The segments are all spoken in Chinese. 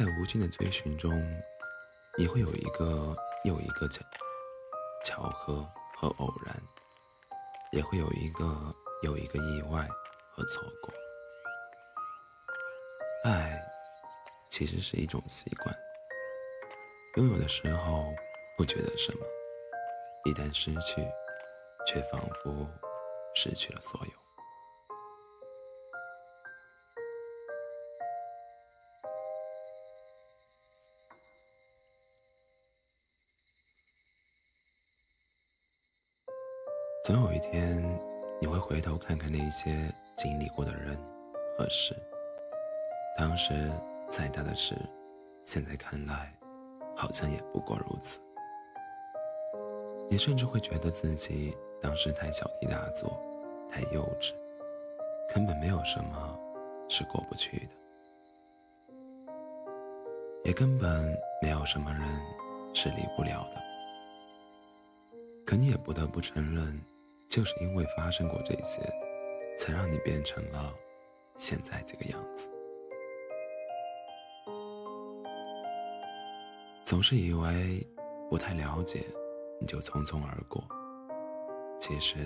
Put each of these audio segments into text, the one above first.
在无尽的追寻中，你会有一个又一个巧巧合和偶然，也会有一个又一个意外和错过。爱，其实是一种习惯。拥有的时候不觉得什么，一旦失去，却仿佛失去了所有。总有一天，你会回头看看那些经历过的人和事。当时再大的事，现在看来，好像也不过如此。你甚至会觉得自己当时太小题大做，太幼稚，根本没有什么是过不去的，也根本没有什么人是离不了的。可你也不得不承认。就是因为发生过这些，才让你变成了现在这个样子。总是以为不太了解，你就匆匆而过。其实，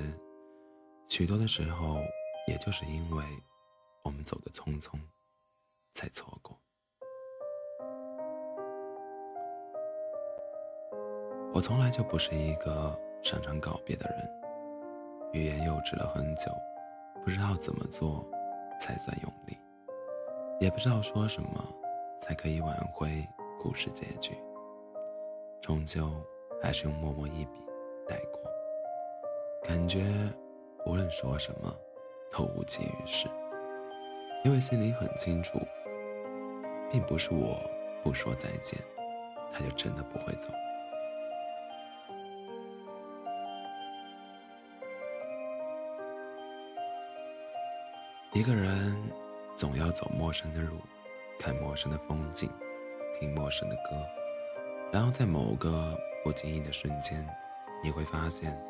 许多的时候，也就是因为我们走的匆匆，才错过。我从来就不是一个擅长告别的人。欲言又止了很久，不知道怎么做才算用力，也不知道说什么才可以挽回故事结局。终究还是用默默一笔带过，感觉无论说什么都无济于事，因为心里很清楚，并不是我不说再见，他就真的不会走。一个人总要走陌生的路，看陌生的风景，听陌生的歌，然后在某个不经意的瞬间，你会发现，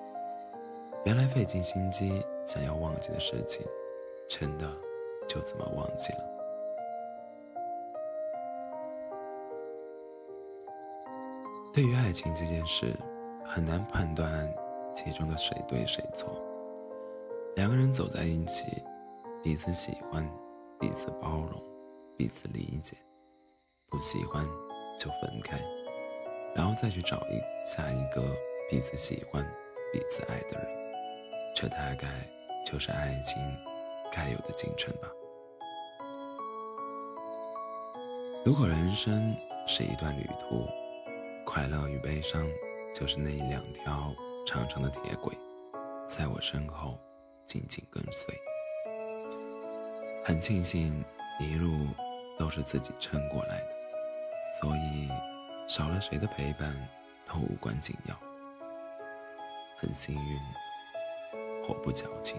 原来费尽心机想要忘记的事情，真的就这么忘记了。对于爱情这件事，很难判断其中的谁对谁错。两个人走在一起。彼此喜欢，彼此包容，彼此理解，不喜欢就分开，然后再去找一下一个彼此喜欢、彼此爱的人。这大概就是爱情该有的进程吧。如果人生是一段旅途，快乐与悲伤就是那两条长长的铁轨，在我身后紧紧跟随。很庆幸一路都是自己撑过来的，所以少了谁的陪伴都无关紧要。很幸运，我不矫情。